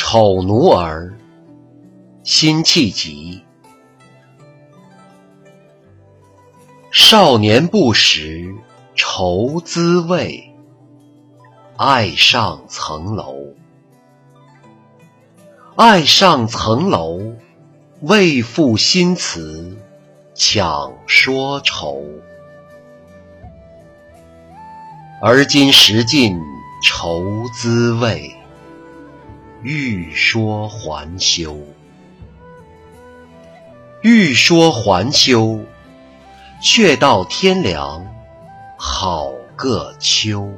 丑奴儿，辛弃疾。少年不识愁滋味，爱上层楼。爱上层楼，为赋新词强说愁。而今识尽愁滋味，欲说还休。欲说还休，却道天凉好个秋。